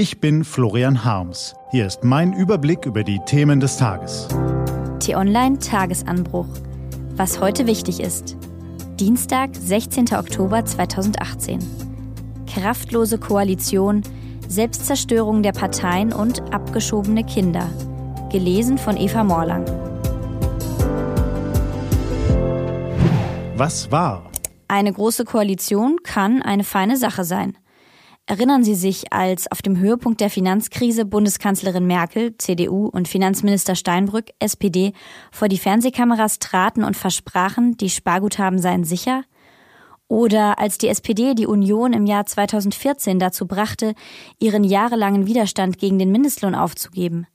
Ich bin Florian Harms. Hier ist mein Überblick über die Themen des Tages. T-Online Tagesanbruch. Was heute wichtig ist. Dienstag, 16. Oktober 2018. Kraftlose Koalition, Selbstzerstörung der Parteien und abgeschobene Kinder. Gelesen von Eva Morlang. Was war? Eine große Koalition kann eine feine Sache sein. Erinnern Sie sich, als auf dem Höhepunkt der Finanzkrise Bundeskanzlerin Merkel, CDU und Finanzminister Steinbrück, SPD, vor die Fernsehkameras traten und versprachen, die Sparguthaben seien sicher? Oder als die SPD die Union im Jahr 2014 dazu brachte, ihren jahrelangen Widerstand gegen den Mindestlohn aufzugeben?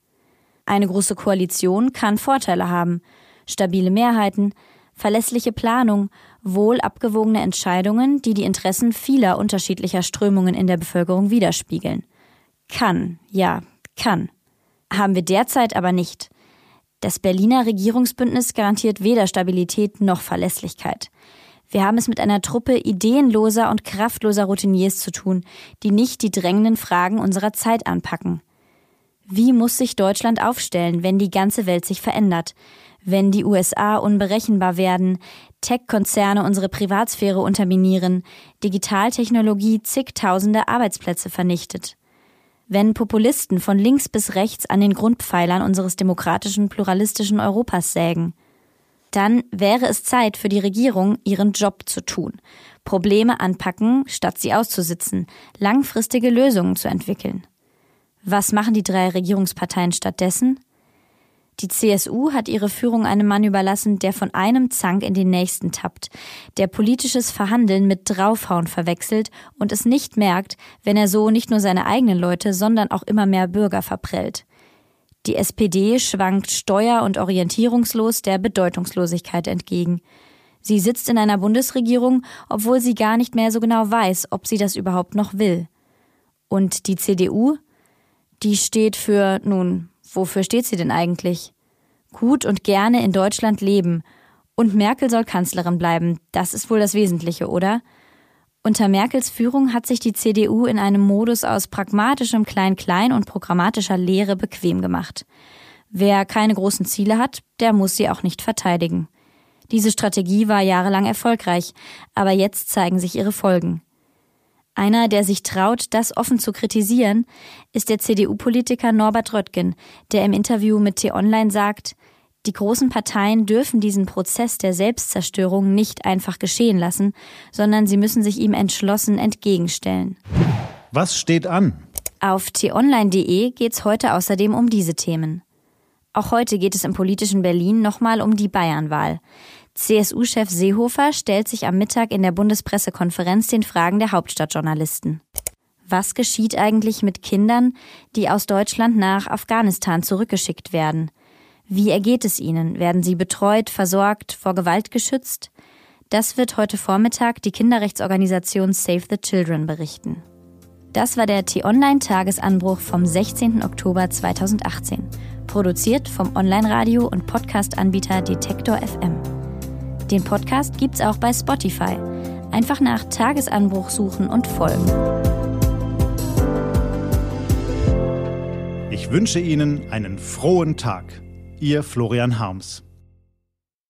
Eine große Koalition kann Vorteile haben. Stabile Mehrheiten, verlässliche Planung, wohl abgewogene Entscheidungen, die die Interessen vieler unterschiedlicher Strömungen in der Bevölkerung widerspiegeln. Kann, ja, kann. Haben wir derzeit aber nicht. Das Berliner Regierungsbündnis garantiert weder Stabilität noch Verlässlichkeit. Wir haben es mit einer Truppe ideenloser und kraftloser Routiniers zu tun, die nicht die drängenden Fragen unserer Zeit anpacken. Wie muss sich Deutschland aufstellen, wenn die ganze Welt sich verändert? wenn die USA unberechenbar werden, Tech-Konzerne unsere Privatsphäre unterminieren, Digitaltechnologie zigtausende Arbeitsplätze vernichtet. Wenn Populisten von links bis rechts an den Grundpfeilern unseres demokratischen, pluralistischen Europas sägen. Dann wäre es Zeit für die Regierung, ihren Job zu tun. Probleme anpacken, statt sie auszusitzen, langfristige Lösungen zu entwickeln. Was machen die drei Regierungsparteien stattdessen? Die CSU hat ihre Führung einem Mann überlassen, der von einem Zank in den nächsten tappt, der politisches Verhandeln mit Draufhauen verwechselt und es nicht merkt, wenn er so nicht nur seine eigenen Leute, sondern auch immer mehr Bürger verprellt. Die SPD schwankt steuer- und orientierungslos der Bedeutungslosigkeit entgegen. Sie sitzt in einer Bundesregierung, obwohl sie gar nicht mehr so genau weiß, ob sie das überhaupt noch will. Und die CDU? Die steht für, nun, Wofür steht sie denn eigentlich? Gut und gerne in Deutschland leben. Und Merkel soll Kanzlerin bleiben. Das ist wohl das Wesentliche, oder? Unter Merkels Führung hat sich die CDU in einem Modus aus pragmatischem Klein-Klein und programmatischer Lehre bequem gemacht. Wer keine großen Ziele hat, der muss sie auch nicht verteidigen. Diese Strategie war jahrelang erfolgreich, aber jetzt zeigen sich ihre Folgen. Einer, der sich traut, das offen zu kritisieren, ist der CDU-Politiker Norbert Röttgen, der im Interview mit T-Online sagt, die großen Parteien dürfen diesen Prozess der Selbstzerstörung nicht einfach geschehen lassen, sondern sie müssen sich ihm entschlossen entgegenstellen. Was steht an? Auf t-online.de geht es heute außerdem um diese Themen. Auch heute geht es im politischen Berlin nochmal um die Bayernwahl. CSU-Chef Seehofer stellt sich am Mittag in der Bundespressekonferenz den Fragen der Hauptstadtjournalisten. Was geschieht eigentlich mit Kindern, die aus Deutschland nach Afghanistan zurückgeschickt werden? Wie ergeht es ihnen? Werden sie betreut, versorgt, vor Gewalt geschützt? Das wird heute Vormittag die Kinderrechtsorganisation Save the Children berichten. Das war der T-Online-Tagesanbruch vom 16. Oktober 2018. Produziert vom Online-Radio- und Podcast-Anbieter Detektor FM. Den Podcast gibt's auch bei Spotify. Einfach nach Tagesanbruch suchen und folgen. Ich wünsche Ihnen einen frohen Tag. Ihr Florian Harms.